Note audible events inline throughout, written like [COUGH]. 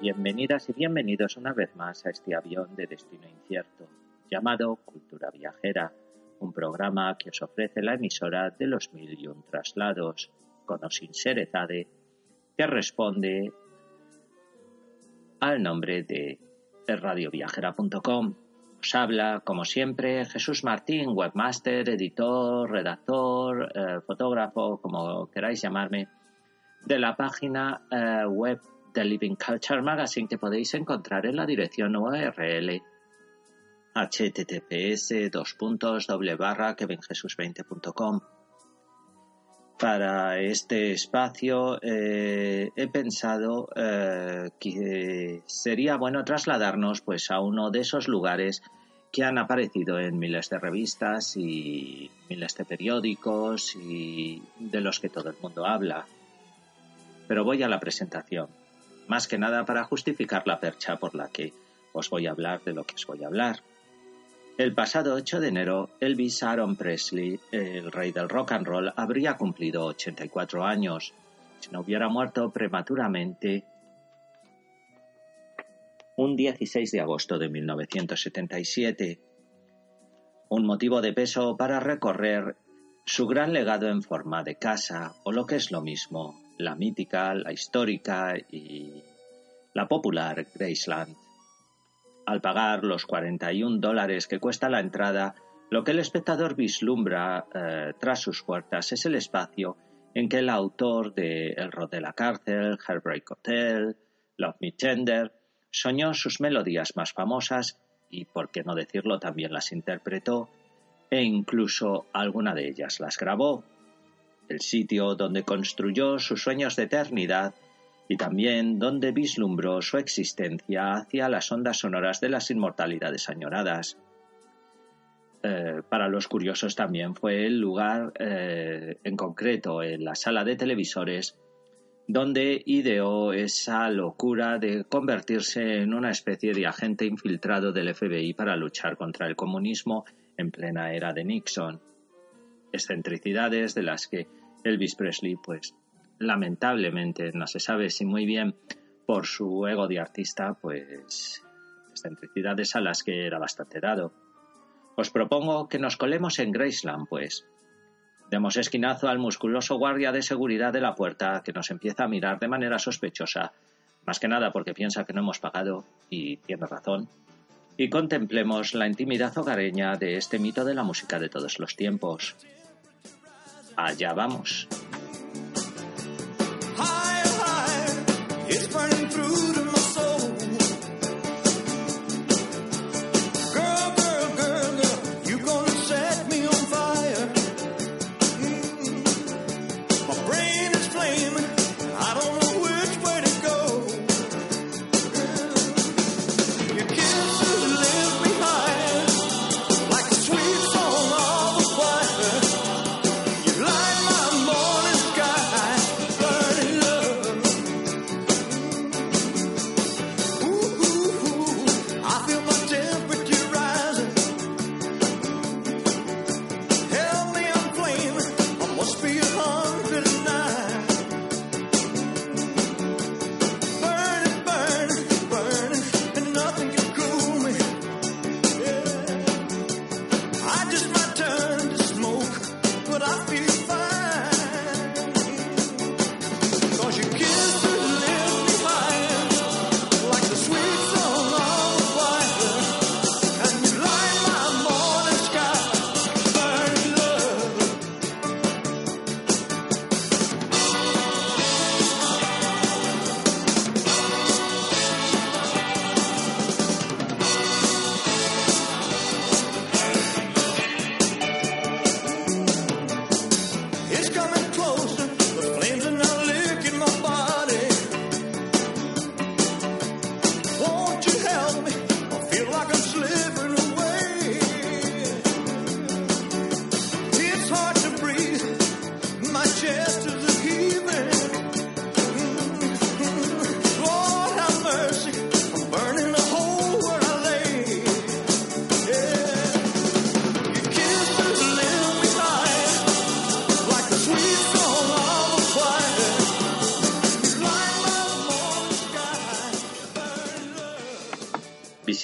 Bienvenidas y bienvenidos una vez más a este avión de destino incierto, llamado Cultura Viajera, un programa que os ofrece la emisora de los mil y un traslados, con o sin que responde al nombre de radioviajera.com. Os habla, como siempre, Jesús Martín, webmaster, editor, redactor, eh, fotógrafo, como queráis llamarme, de la página eh, web de Living Culture Magazine que podéis encontrar en la dirección URL https dos puntos doble barra kevinjesus20.com. Para este espacio eh, he pensado eh, que sería bueno trasladarnos pues a uno de esos lugares que han aparecido en miles de revistas y miles de periódicos y de los que todo el mundo habla. Pero voy a la presentación, más que nada para justificar la percha por la que os voy a hablar de lo que os voy a hablar. El pasado 8 de enero, Elvis Aaron Presley, el rey del rock and roll, habría cumplido 84 años, si no hubiera muerto prematuramente un 16 de agosto de 1977. Un motivo de peso para recorrer su gran legado en forma de casa, o lo que es lo mismo, la mítica, la histórica y la popular Graceland al pagar los 41 dólares que cuesta la entrada, lo que el espectador vislumbra eh, tras sus puertas es el espacio en que el autor de El Rod de la Cárcel, Heartbreak Hotel, Love Me Tender, soñó sus melodías más famosas y, por qué no decirlo, también las interpretó e incluso alguna de ellas las grabó. El sitio donde construyó sus sueños de eternidad y también donde vislumbró su existencia hacia las ondas sonoras de las inmortalidades añoradas. Eh, para los curiosos también fue el lugar, eh, en concreto en la sala de televisores, donde ideó esa locura de convertirse en una especie de agente infiltrado del FBI para luchar contra el comunismo en plena era de Nixon. Excentricidades de las que Elvis Presley pues lamentablemente, no se sabe si muy bien por su ego de artista, pues excentricidades a las que era bastante dado. Os propongo que nos colemos en Graceland, pues. Demos esquinazo al musculoso guardia de seguridad de la puerta que nos empieza a mirar de manera sospechosa, más que nada porque piensa que no hemos pagado, y tiene razón, y contemplemos la intimidad hogareña de este mito de la música de todos los tiempos. Allá vamos.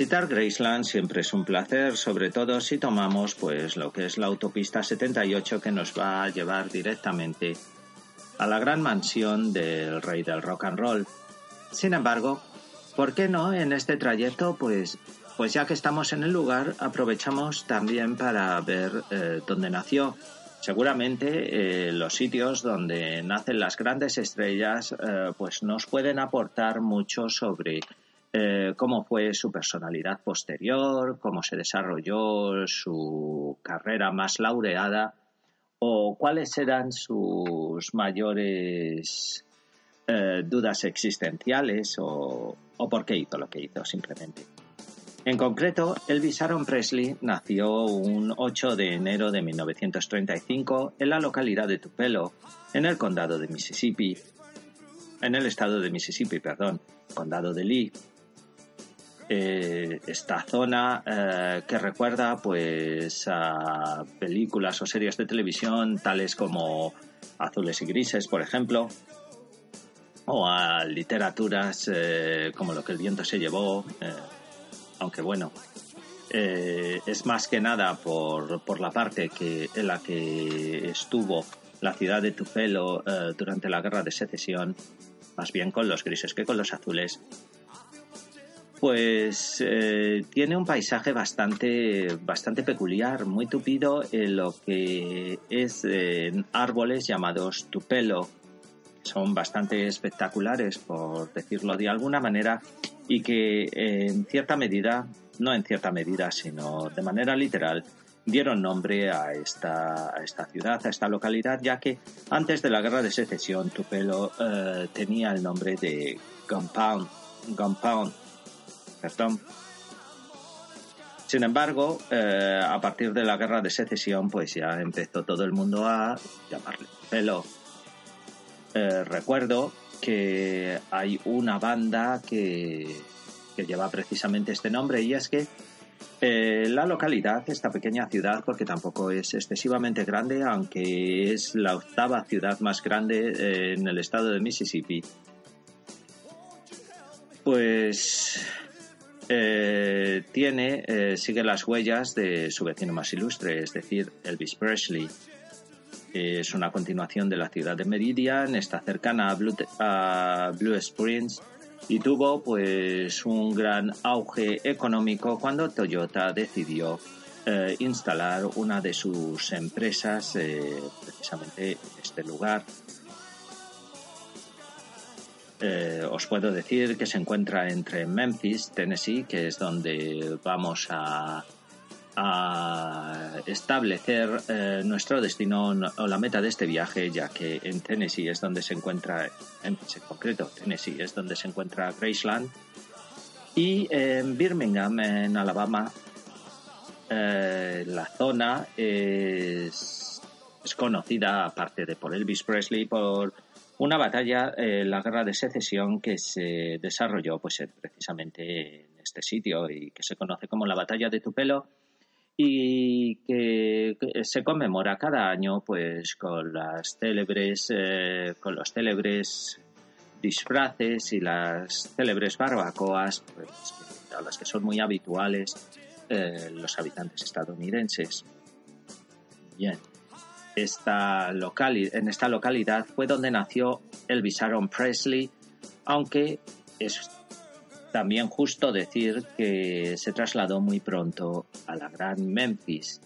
Visitar Graceland siempre es un placer, sobre todo si tomamos pues lo que es la autopista 78 que nos va a llevar directamente a la gran mansión del rey del rock and roll. Sin embargo, ¿por qué no en este trayecto pues pues ya que estamos en el lugar aprovechamos también para ver eh, dónde nació seguramente eh, los sitios donde nacen las grandes estrellas eh, pues nos pueden aportar mucho sobre eh, cómo fue su personalidad posterior, cómo se desarrolló su carrera más laureada o cuáles eran sus mayores dudas existenciales o, o por qué hizo lo que hizo simplemente. En concreto, Elvis Aaron Presley nació un 8 de enero de 1935 en la localidad de Tupelo, en el condado de Mississippi, en el estado de Mississippi, perdón, condado de Lee. Eh, esta zona eh, que recuerda pues a películas o series de televisión tales como Azules y Grises, por ejemplo, o a literaturas eh, como Lo que el viento se llevó, aunque bueno, es más que nada por, la parte que, en la que estuvo la ciudad de Tupelo durante la guerra de secesión, más bien con los grises que con los azules, pues eh, tiene un paisaje bastante, bastante peculiar, muy tupido en lo que es árboles llamados Tupelo, son bastante espectaculares, por decirlo de alguna manera, y que en cierta medida, no en cierta medida, sino de manera literal, dieron nombre a esta, a esta ciudad, a esta localidad, ya que antes de la guerra de secesión Tupelo eh, tenía el nombre de Gunpound, Sin embargo, eh, a partir de la guerra de secesión, pues ya empezó todo el mundo a llamarle Tupelo. Eh, recuerdo que hay una banda que, lleva precisamente este nombre y es que eh, la localidad, esta pequeña ciudad, porque tampoco es excesivamente grande, aunque es la octava ciudad más grande en el estado de Mississippi, pues eh, tiene, sigue las huellas de su vecino más ilustre, es decir, Elvis Presley es una continuación de la ciudad de Meridian, está cercana a Blue, Springs y tuvo pues un gran auge económico cuando Toyota decidió eh, instalar una de sus empresas eh, precisamente en este lugar. Eh, os puedo decir que se encuentra entre Memphis, Tennessee, que es donde vamos a, establecer eh, nuestro destino o la meta de este viaje, ya que en Tennessee es donde se encuentra, en, concreto, Tennessee es donde se encuentra Graceland, y en Birmingham, en Alabama, eh, la zona es, conocida, aparte de por Elvis Presley, por una batalla, eh, la guerra de secesión que se desarrolló pues, precisamente en este sitio y que se conoce como la batalla de Tupelo y que, se conmemora cada año pues con las célebres eh, con los célebres disfraces y las célebres barbacoas pues, a las que son muy habituales eh, los habitantes estadounidenses. Bien esta en esta localidad fue donde nació Elvis Aaron Presley aunque es también justo decir que se trasladó muy pronto a la gran Memphis,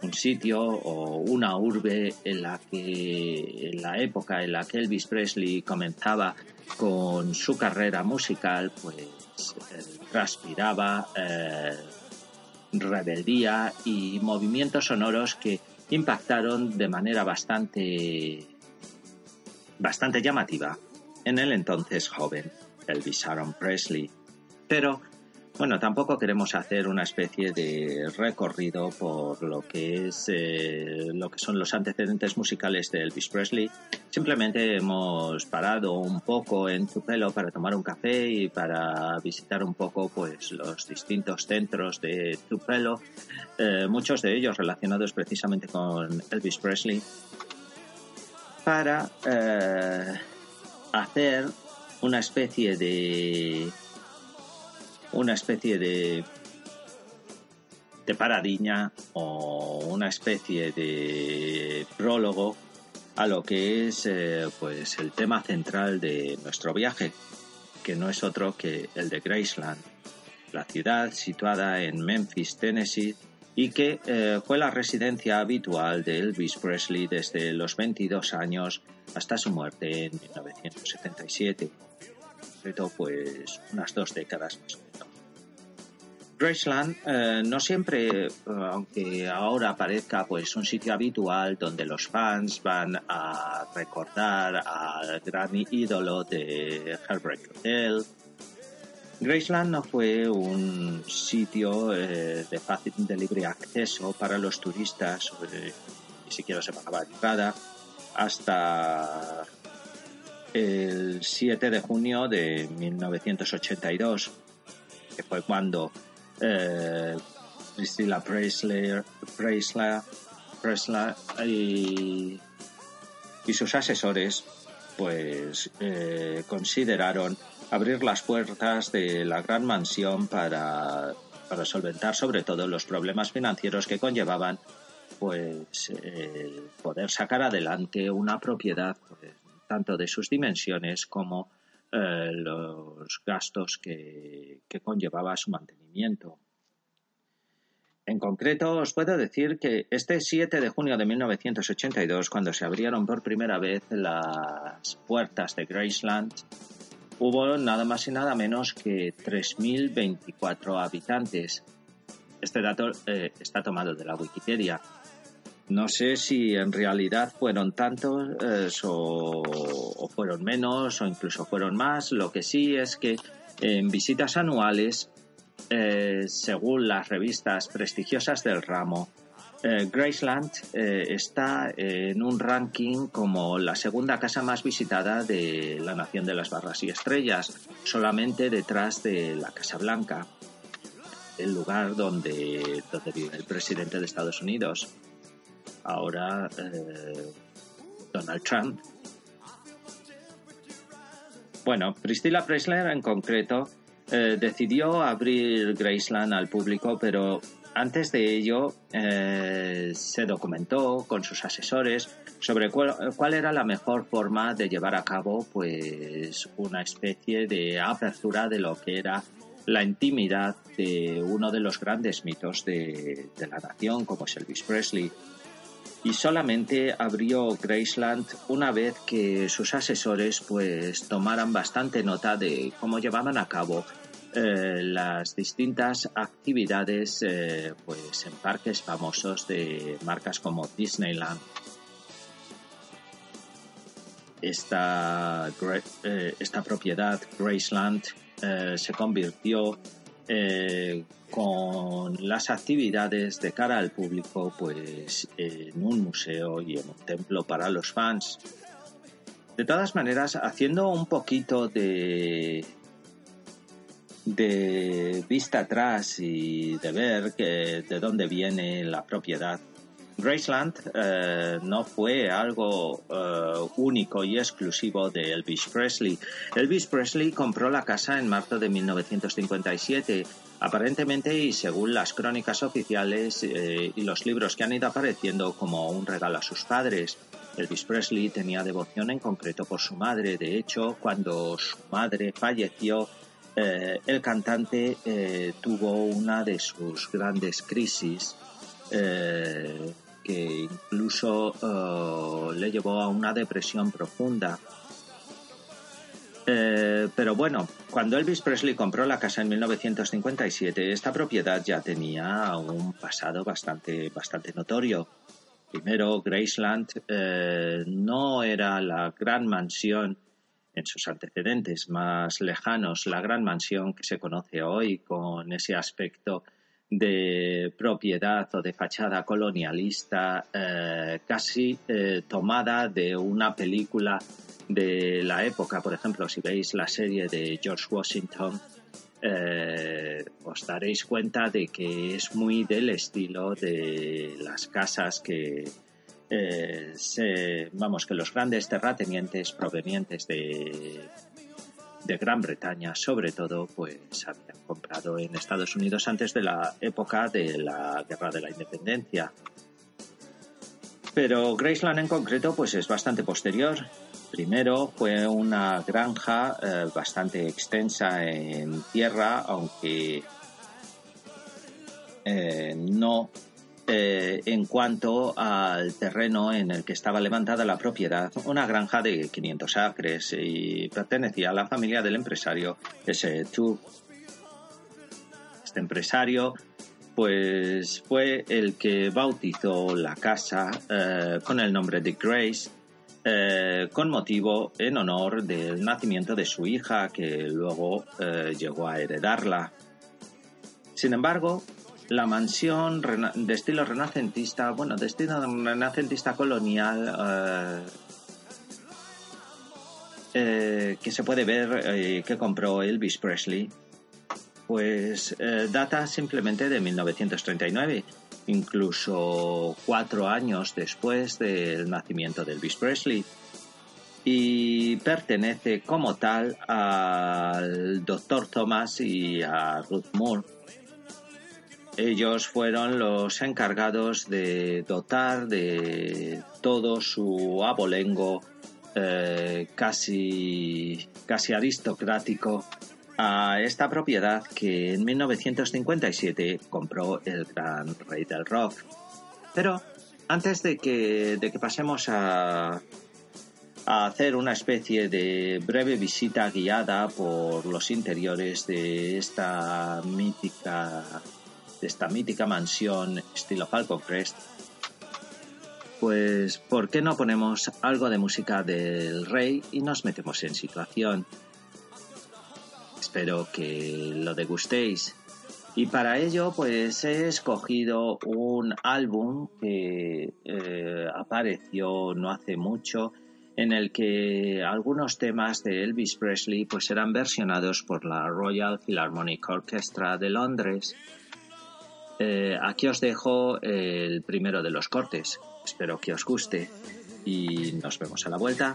un sitio o una urbe en la que en la época en la que Elvis Presley comenzaba con su carrera musical, pues transpiraba eh, rebeldía y movimientos sonoros que impactaron de manera bastante bastante llamativa en el entonces joven Elvis Aaron Presley. Pero bueno, tampoco queremos hacer una especie de recorrido por lo que es eh, lo que son los antecedentes musicales de Elvis Presley. Simplemente hemos parado un poco en Tupelo para tomar un café y para visitar un poco pues los distintos centros de Tupelo, eh, muchos de ellos relacionados precisamente con Elvis Presley, para eh, hacer una especie de una especie de de paradigma o una especie de prólogo a lo que es eh, pues el tema central de nuestro viaje, que no es otro que el de Graceland, la ciudad situada en Memphis, Tennessee, y que eh, fue la residencia habitual de Elvis Presley desde los 22 años hasta su muerte en 1977. Pues unas dos décadas más o. Graceland eh, no siempre, eh, aunque ahora parezca pues un sitio habitual donde los fans van a recordar al gran ídolo de Heartbreak Hotel, Graceland no fue un sitio eh, de fácil de libre acceso para los turistas, ni siquiera se pagaba entrada, hasta el 7 de junio de 1982, que fue cuando eh, Priscilla Presley, y, sus asesores pues eh, consideraron abrir las puertas de la gran mansión para, para solventar sobre todo los problemas financieros que conllevaban pues poder sacar adelante una propiedad pues, tanto de sus dimensiones como eh, los gastos que, conllevaba su mantenimiento. En concreto, os puedo decir que este 7 de junio de 1982, cuando se abrieron por primera vez las puertas de Graceland, hubo nada más y nada menos que 3.024 habitantes. Este dato eh, está tomado de la Wikipedia. No sé si en realidad fueron tantos eh, o, fueron menos o incluso fueron más. Lo que sí es que en visitas anuales, eh, según las revistas prestigiosas del ramo, eh, Graceland está en un ranking como la segunda casa más visitada de la Nación de las Barras y Estrellas, solamente detrás de la Casa Blanca, el lugar donde, donde vive el presidente de Estados Unidos ahora eh, Donald Trump. Bueno, Priscilla Presley en concreto eh, decidió abrir Graceland al público, pero antes de ello eh, se documentó con sus asesores sobre cuál, cuál, era la mejor forma de llevar a cabo pues una especie de apertura de lo que era la intimidad de uno de los grandes mitos de, de la nación como es Elvis Presley y solamente abrió Graceland una vez que sus asesores pues tomaran bastante nota de cómo llevaban a cabo eh, las distintas actividades eh, pues en parques famosos de marcas como Disneyland. Esta, eh, esta propiedad, Graceland, se convirtió eh, con las actividades de cara al público pues en un museo y en un templo para los fans. De todas maneras, haciendo un poquito de de vista atrás y de ver que, de dónde viene la propiedad Graceland eh, no fue algo eh, único y exclusivo de Elvis Presley. Elvis Presley compró la casa en marzo de 1957. Aparentemente, y según las crónicas oficiales eh, y los libros que han ido apareciendo como un regalo a sus padres, Elvis Presley tenía devoción en concreto por su madre. De hecho, cuando su madre falleció, el cantante tuvo una de sus grandes crisis que incluso eh, le llevó a una depresión profunda. Eh, pero bueno, cuando Elvis Presley compró la casa en 1957, esta propiedad ya tenía un pasado bastante, bastante notorio. Primero, Graceland eh, no era la gran mansión en sus antecedentes más lejanos, la gran mansión que se conoce hoy con ese aspecto de propiedad o de fachada colonialista eh, casi eh, tomada de una película de la época. Por ejemplo, si veis la serie de George Washington, eh, os daréis cuenta de que es muy del estilo de las casas que se, vamos que los grandes terratenientes provenientes de de Gran Bretaña, sobre todo, pues habían comprado en Estados Unidos antes de la época de la Guerra de la Independencia. Pero Graceland en concreto, pues es bastante posterior. Primero fue una granja eh, bastante extensa en tierra, aunque eh, no eh, en cuanto al terreno en el que estaba levantada la propiedad, una granja de 500 acres y pertenecía a la familia del empresario S. Este empresario pues fue el que bautizó la casa eh, con el nombre de Grace eh, con motivo en honor del nacimiento de su hija que luego llegó a heredarla. Sin embargo, la mansión de estilo renacentista, bueno, de estilo renacentista colonial, eh, eh, que se puede ver eh, que compró Elvis Presley, pues data simplemente de 1939, incluso cuatro años después del nacimiento de Elvis Presley y pertenece como tal al Dr. Thomas y a Ruth Moore ellos fueron los encargados de dotar de todo su abolengo eh, casi, casi aristocrático a esta propiedad que en 1957 compró el gran rey del rock. Pero antes de que, de que pasemos a, a hacer una especie de breve visita guiada por los interiores de esta mítica de esta mítica mansión estilo Falcon Crest, pues ¿por qué no ponemos algo de música del rey y nos metemos en situación? Espero que lo degustéis. Y para ello, pues he escogido un álbum que eh, apareció no hace mucho, en el que algunos temas de Elvis Presley pues eran versionados por la Royal Philharmonic Orchestra de Londres eh, aquí os dejo el primero de los cortes. Espero que os guste. Y nos vemos a la vuelta.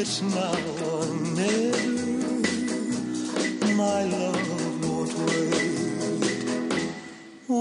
It's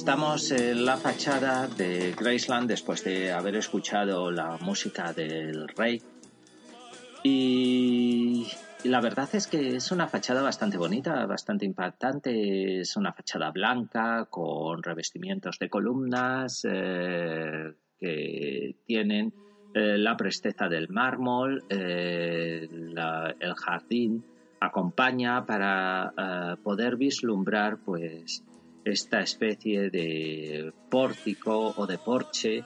estamos en la fachada de Graceland después de haber escuchado la música del rey. Y la verdad es que es una fachada bastante bonita, bastante impactante. Es una fachada blanca con revestimientos de columnas eh, que tienen eh, la presteza del mármol, eh, el jardín acompaña para poder vislumbrar pues esta especie de pórtico o de porche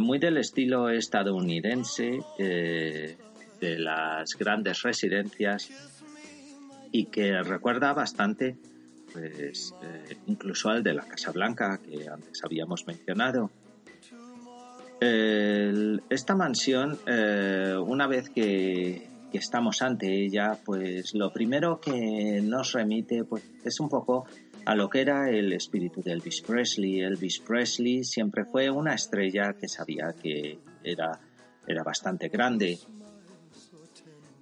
muy del estilo estadounidense de las grandes residencias y que recuerda bastante pues incluso al de la Casa Blanca que antes habíamos mencionado. Esta mansión, eh, una vez que, estamos ante ella, pues lo primero que nos remite pues, es un poco a lo que era el espíritu de Elvis Presley. Elvis Presley siempre fue una estrella que sabía que era, era bastante grande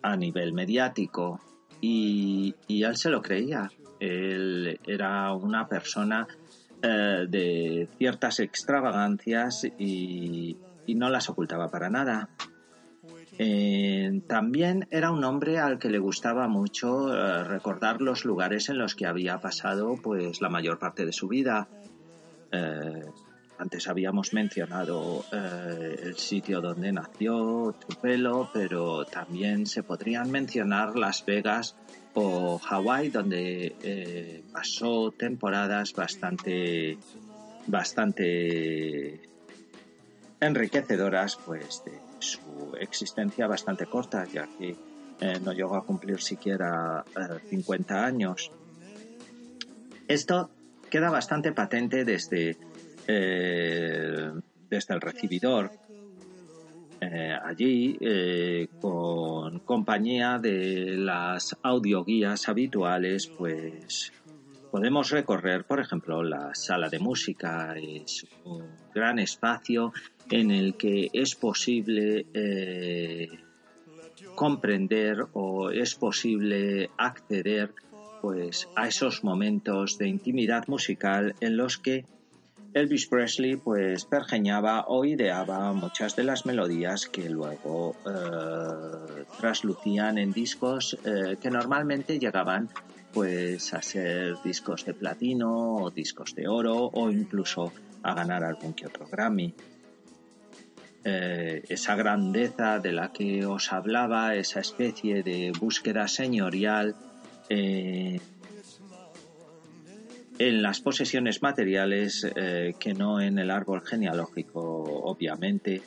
a nivel mediático y, y él se lo creía. Él era una persona eh, de ciertas extravagancias y, no las ocultaba para nada. Eh, también era un hombre al que le gustaba mucho eh, recordar los lugares en los que había pasado pues la mayor parte de su vida. antes habíamos mencionado el sitio donde nació Tupelo, pero también se podrían mencionar Las Vegas o Hawái, donde eh, pasó temporadas bastante, bastante enriquecedoras, pues de su existencia bastante corta, ya que eh, no llegó a cumplir siquiera 50 eh, años. Esto queda bastante patente desde, desde el recibidor, eh, allí eh, con compañía de las audioguías habituales pues podemos recorrer por ejemplo la sala de música. Es un gran espacio en el que es posible eh, comprender o es posible acceder pues a esos momentos de intimidad musical en los que Elvis Presley pues pergeñaba o ideaba muchas de las melodías que luego eh, traslucían en discos eh, que normalmente llegaban pues a ser discos de platino o discos de oro o incluso a ganar algún que otro Grammy. Eh, esa grandeza de la que os hablaba, esa especie de búsqueda señorial, en las posesiones materiales eh, que no en el árbol genealógico, obviamente,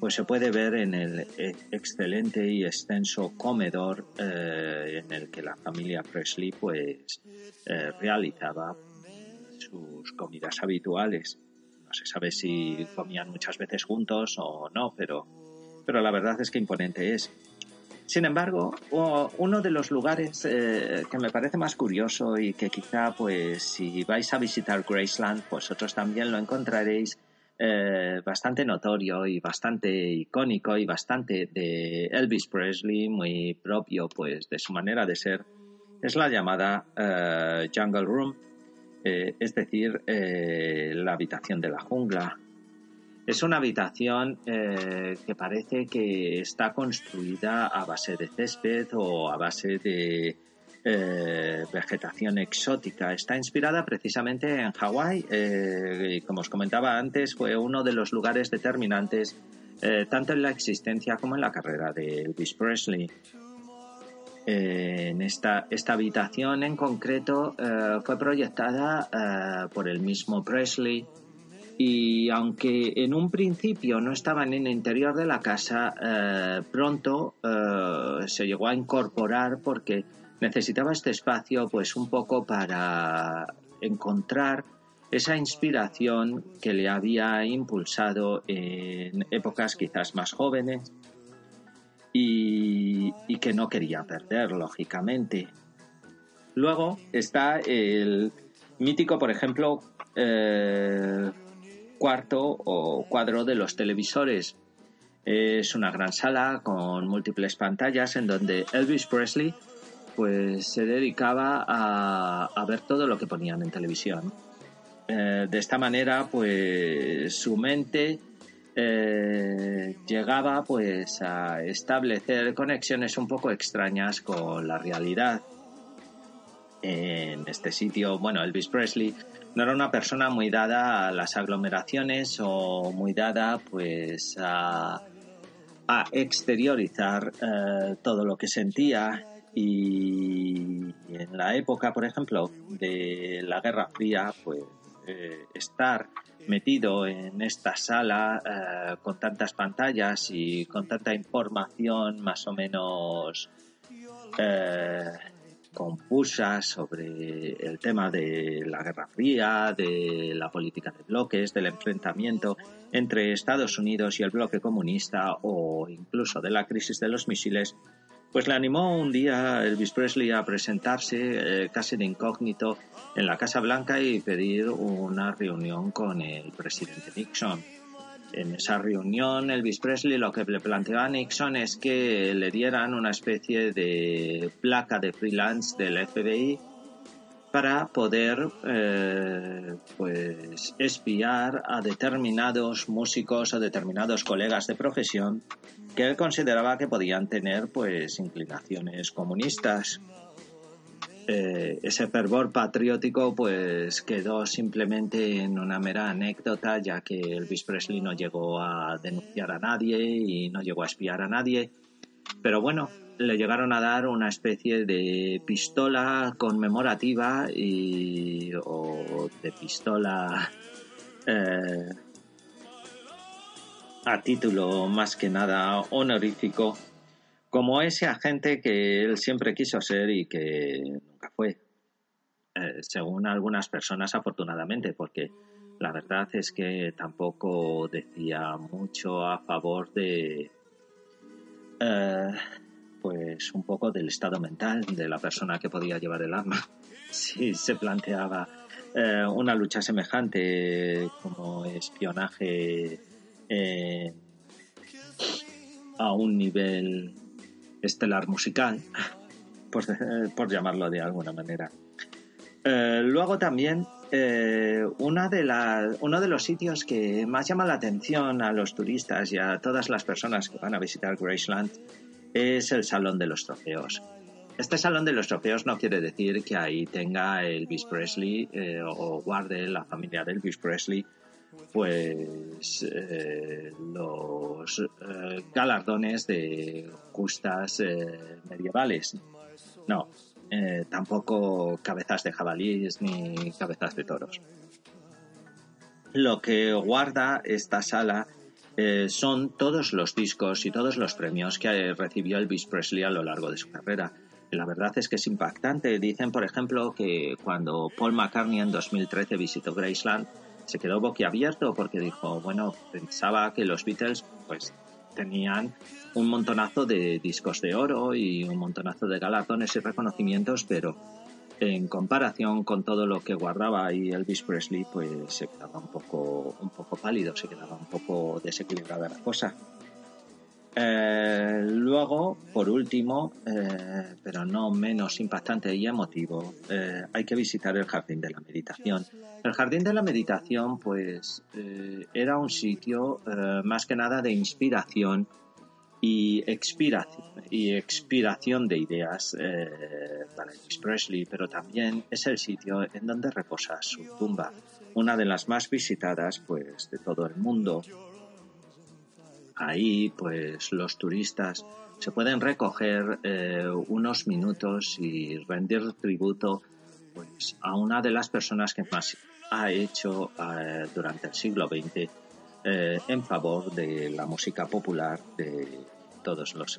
pues se puede ver en el eh, excelente y extenso comedor eh, en el que la familia Presley pues realizaba sus comidas habituales. No se sabe si comían muchas veces juntos o no, pero, pero la verdad es que imponente es. Sin embargo, uno de los lugares eh, que me parece más curioso y que quizá, pues, si vais a visitar Graceland, vosotros también lo encontraréis eh, bastante notorio y bastante icónico y bastante de Elvis Presley, muy propio, pues, de su manera de ser, es la llamada eh, Jungle Room, es decir, la habitación de la jungla. Es una habitación eh, que parece que está construida a base de césped o a base de eh, vegetación exótica. Está inspirada precisamente en Hawái eh, como os comentaba antes fue uno de los lugares determinantes tanto en la existencia como en la carrera de Elvis Presley. en esta, habitación en concreto fue proyectada por el mismo Presley y aunque en un principio no estaban en el interior de la casa, eh, pronto eh, se llegó a incorporar porque necesitaba este espacio pues un poco para encontrar esa inspiración que le había impulsado en épocas quizás más jóvenes y, que no quería perder, lógicamente. Luego está el mítico, por ejemplo, eh, cuarto o cuadro de los televisores. Es una gran sala con múltiples pantallas en donde Elvis Presley pues se dedicaba a, ver todo lo que ponían en televisión. Eh, de esta manera, pues su mente eh, llegaba pues a establecer conexiones un poco extrañas con la realidad. En este sitio, bueno, Elvis Presley no era una persona muy dada a las aglomeraciones o muy dada pues a, exteriorizar eh, todo lo que sentía y en la época, por ejemplo, de la Guerra Fría, pues eh, estar metido en esta sala eh, con tantas pantallas y con tanta información más o menos confusa sobre el tema de la Guerra Fría, de la política de bloques, del enfrentamiento entre Estados Unidos y el bloque comunista o incluso de la crisis de los misiles, pues le animó un día Elvis Presley a presentarse eh, casi de incógnito en la Casa Blanca y pedir una reunión con el presidente Nixon. En esa reunión, Elvis Presley lo que le planteó a Nixon es que le dieran una especie de placa de freelance del FBI para poder eh, pues espiar a determinados músicos o determinados colegas de profesión que él consideraba que podían tener pues inclinaciones comunistas. Eh, ese fervor patriótico pues quedó simplemente en una mera anécdota ya que Elvis Presley no llegó a denunciar a nadie y no llegó a espiar a nadie. Pero bueno le llegaron a dar una especie de pistola conmemorativa y o de pistola eh, a título más que nada honorífico como ese agente que él siempre quiso ser y que nunca fue, eh, según algunas personas afortunadamente, porque la verdad es que tampoco decía mucho a favor de, eh, pues un poco del estado mental de la persona que podía llevar el arma. [LAUGHS] Si se planteaba eh, una lucha semejante como espionaje a un nivel estelar musical, [LAUGHS] por, llamarlo de alguna manera. Eh, luego también eh, una de uno de los sitios que más llama la atención a los turistas y a todas las personas que van a visitar Graceland es el Salón de los Trofeos. Este Salón de los Trofeos no quiere decir que ahí tenga Elvis Presley eh, o guarde la familia de Elvis Presley pues eh, los eh, galardones de justas eh, medievales. No, tampoco cabezas de jabalíes ni cabezas de toros. Lo que guarda esta sala son todos los discos y todos los premios que recibió Elvis Presley a lo largo de su carrera. la verdad es que es impactante. Dicen, por ejemplo, que cuando Paul McCartney en 2013 visitó Graceland, se quedó boquiabierto porque dijo, bueno, pensaba que los Beatles pues tenían un montonazo de discos de oro y un montonazo de galardones y reconocimientos, pero en comparación con todo lo que guardaba ahí Elvis Presley, pues se quedaba un poco, un poco pálido, se quedaba un poco desequilibrada la cosa. Eh, luego, por último, eh, pero no menos impactante y emotivo, eh, hay que visitar el Jardín de la Meditación. El Jardín de la Meditación, pues, era un sitio más que nada de inspiración y expiración, y expiración de ideas para Elvis Presley, pero también es el sitio en donde reposa su tumba, una de las más visitadas, pues, de todo el mundo. Ahí pues los turistas se pueden recoger eh, unos minutos y rendir tributo pues, a una de las personas que más ha hecho eh, durante el siglo XX eh, en favor de la música popular de todos los,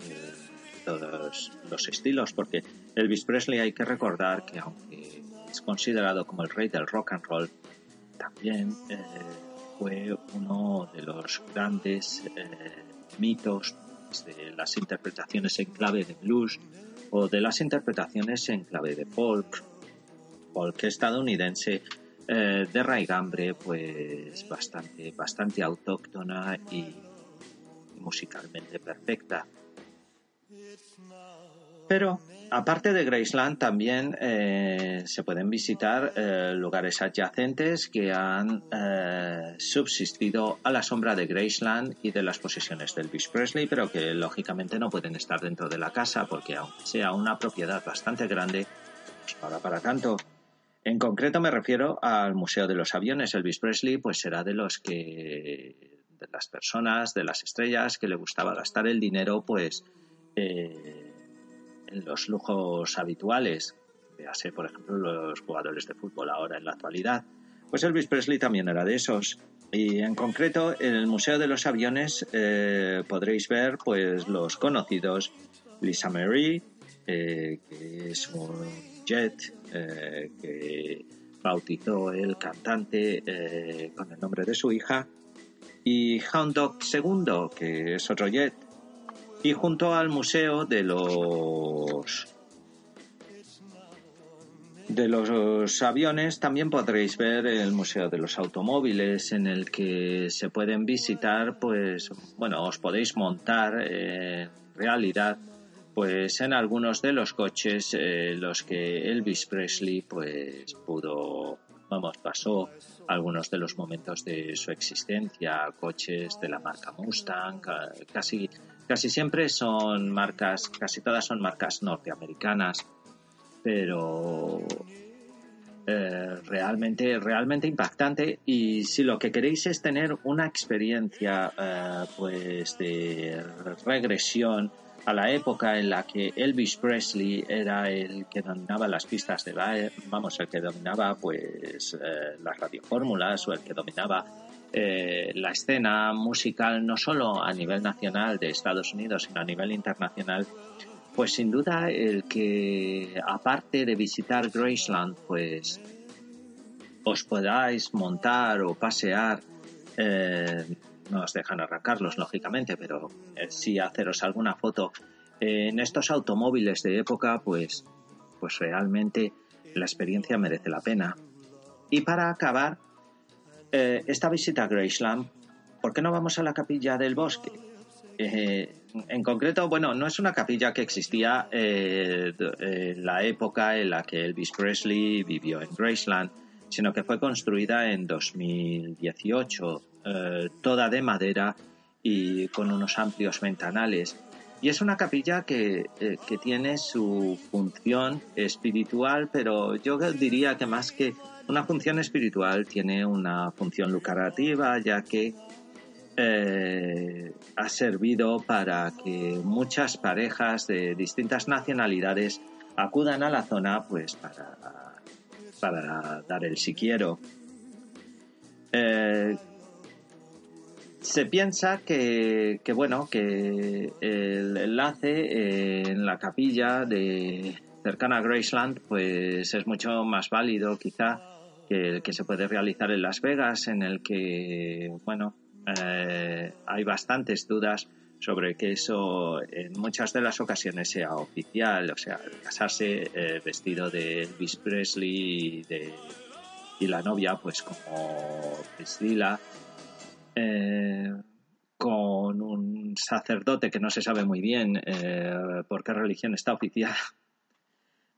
todos los estilos, porque Elvis Presley hay que recordar que aunque es considerado como el rey del rock and roll, también fue uno de los grandes eh, mitos de las interpretaciones en clave de blues o de las interpretaciones en clave de folk, folk estadounidense eh, de raigambre pues bastante, bastante autóctona y musicalmente perfecta. Pero aparte de Graceland también eh, se pueden visitar eh, lugares adyacentes que han subsistido a la sombra de Graceland y de las posesiones del Elvis Presley, pero que lógicamente no pueden estar dentro de la casa porque aunque sea una propiedad bastante grande, pues no para tanto. En concreto me refiero al Museo de los Aviones. Elvis Presley pues será de los que de las personas, de las estrellas que le gustaba gastar el dinero pues en los lujos habituales, véase por ejemplo los jugadores de fútbol ahora en la actualidad, pues Elvis Presley también era de esos. Y en concreto en el Museo de los Aviones eh, podréis ver pues los conocidos Lisa Marie, eh, que es un jet eh, que bautizó el cantante con el nombre de su hija, y Hound Dog II, que es otro jet. Y junto al Museo de los de los aviones también podréis ver el Museo de los Automóviles en el que se pueden visitar, pues, bueno, os podéis montar en realidad, pues, en algunos de los coches eh, los que Elvis Presley, pues, pudo, vamos, pasó algunos de los momentos de su existencia, coches de la marca Mustang, casi Casi siempre son marcas, casi todas son marcas norteamericanas, pero eh, realmente, realmente impactante. Y si lo que queréis es tener una experiencia, eh, pues de regresión a la época en la que Elvis Presley era el que dominaba las pistas de baile, vamos, el que dominaba pues eh, las radiofórmulas o el que dominaba eh, la escena musical no solo a nivel nacional de Estados Unidos, sino a nivel internacional, pues sin duda el que aparte de visitar Graceland, pues os podáis montar o pasear, eh, no os dejan arrancarlos lógicamente, pero eh, sí haceros alguna foto en estos automóviles de época, pues, pues realmente la experiencia merece la pena. Y para acabar, eh, esta visita a Graceland, ¿por qué no vamos a la capilla del bosque? Eh, en concreto, bueno, no es una capilla que existía en la época en la que Elvis Presley vivió en Graceland, sino que fue construida en 2018, toda de madera y con unos amplios ventanales. Y es una capilla que, que, tiene su función espiritual, pero yo diría que más que una función espiritual tiene una función lucrativa, ya que eh, ha servido para que muchas parejas de distintas nacionalidades acudan a la zona pues para, para dar el si quiero. Eh, se piensa que, que, bueno que el enlace en la capilla de cercana a Graceland pues es mucho más válido quizá que, que se puede realizar en Las Vegas, en el que, bueno, eh, hay bastantes dudas sobre que eso en muchas de las ocasiones sea oficial, o sea, casarse eh, vestido de Elvis Presley y, de, y la novia, pues como Priscilla, eh, con un sacerdote que no se sabe muy bien por qué religión está oficial,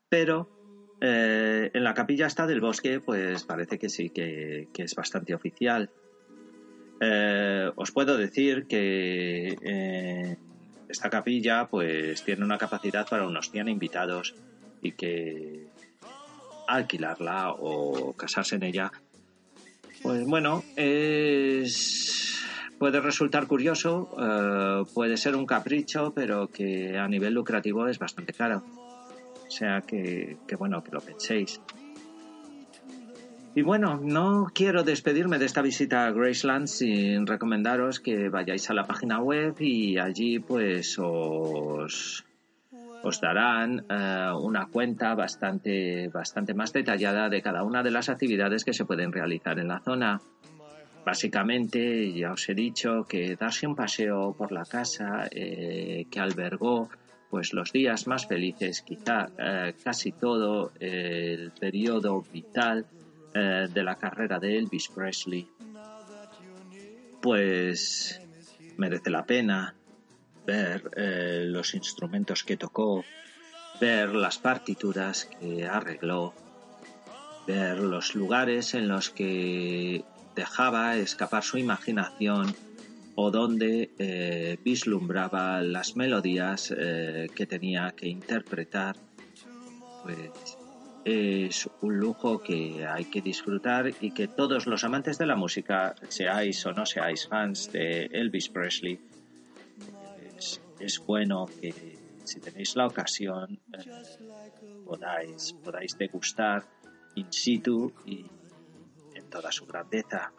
pero eh, en la capilla esta del bosque, pues parece que sí, que, es bastante oficial. Eh, os puedo decir que eh, esta capilla pues tiene una capacidad para unos 100 invitados y que alquilarla o casarse en ella, pues bueno, es, puede resultar curioso, puede ser un capricho, pero que a nivel lucrativo es bastante caro. O sea que, bueno, que lo penséis. Y bueno, no quiero despedirme de esta visita a Graceland sin recomendaros que vayáis a la página web y allí pues os, os darán eh, una cuenta bastante, bastante más detallada de cada una de las actividades que se pueden realizar en la zona. Básicamente, ya os he dicho que darse un paseo por la casa eh, que albergó pues los días más felices, quizá eh, casi todo el periodo vital de la carrera de Elvis Presley, pues merece la pena ver eh, los instrumentos que tocó, ver las partituras que arregló, ver los lugares en los que dejaba escapar su imaginación o donde eh, vislumbraba las melodías eh, que tenía que interpretar, pues es un lujo que hay que disfrutar y que todos los amantes de la música, seáis o no seáis fans de Elvis Presley, es bueno que si tenéis la ocasión eh, podáis, podáis degustar in situ y en toda su grandeza.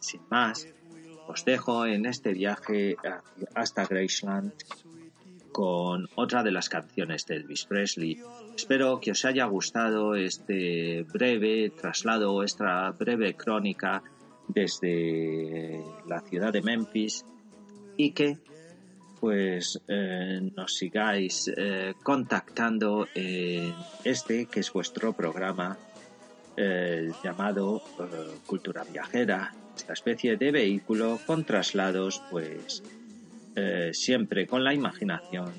Sin más, os dejo en este viaje hasta Graceland con otra de las canciones de Elvis Presley. Espero que os haya gustado este breve traslado, esta breve crónica desde la ciudad de Memphis y que pues eh, nos sigáis eh, contactando en este que es vuestro programa eh, llamado Cultura Viajera esta especie de vehículo con traslados, pues siempre con la imaginación,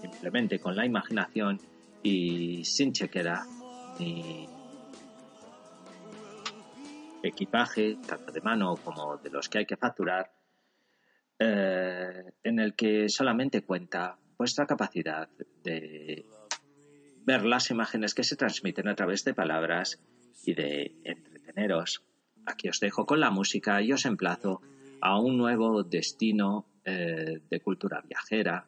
simplemente con la imaginación y sin chequera ni equipaje, tanto de mano como de los que hay que facturar, eh, en el que solamente cuenta vuestra capacidad de ver las imágenes que se transmiten a través de palabras y de entreteneros aquí os dejo con la música y os emplazo a un nuevo destino eh, de cultura viajera.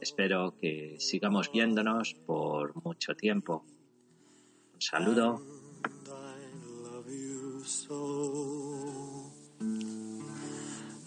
Espero que sigamos viéndonos por mucho tiempo. Un saludo.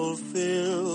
fulfill.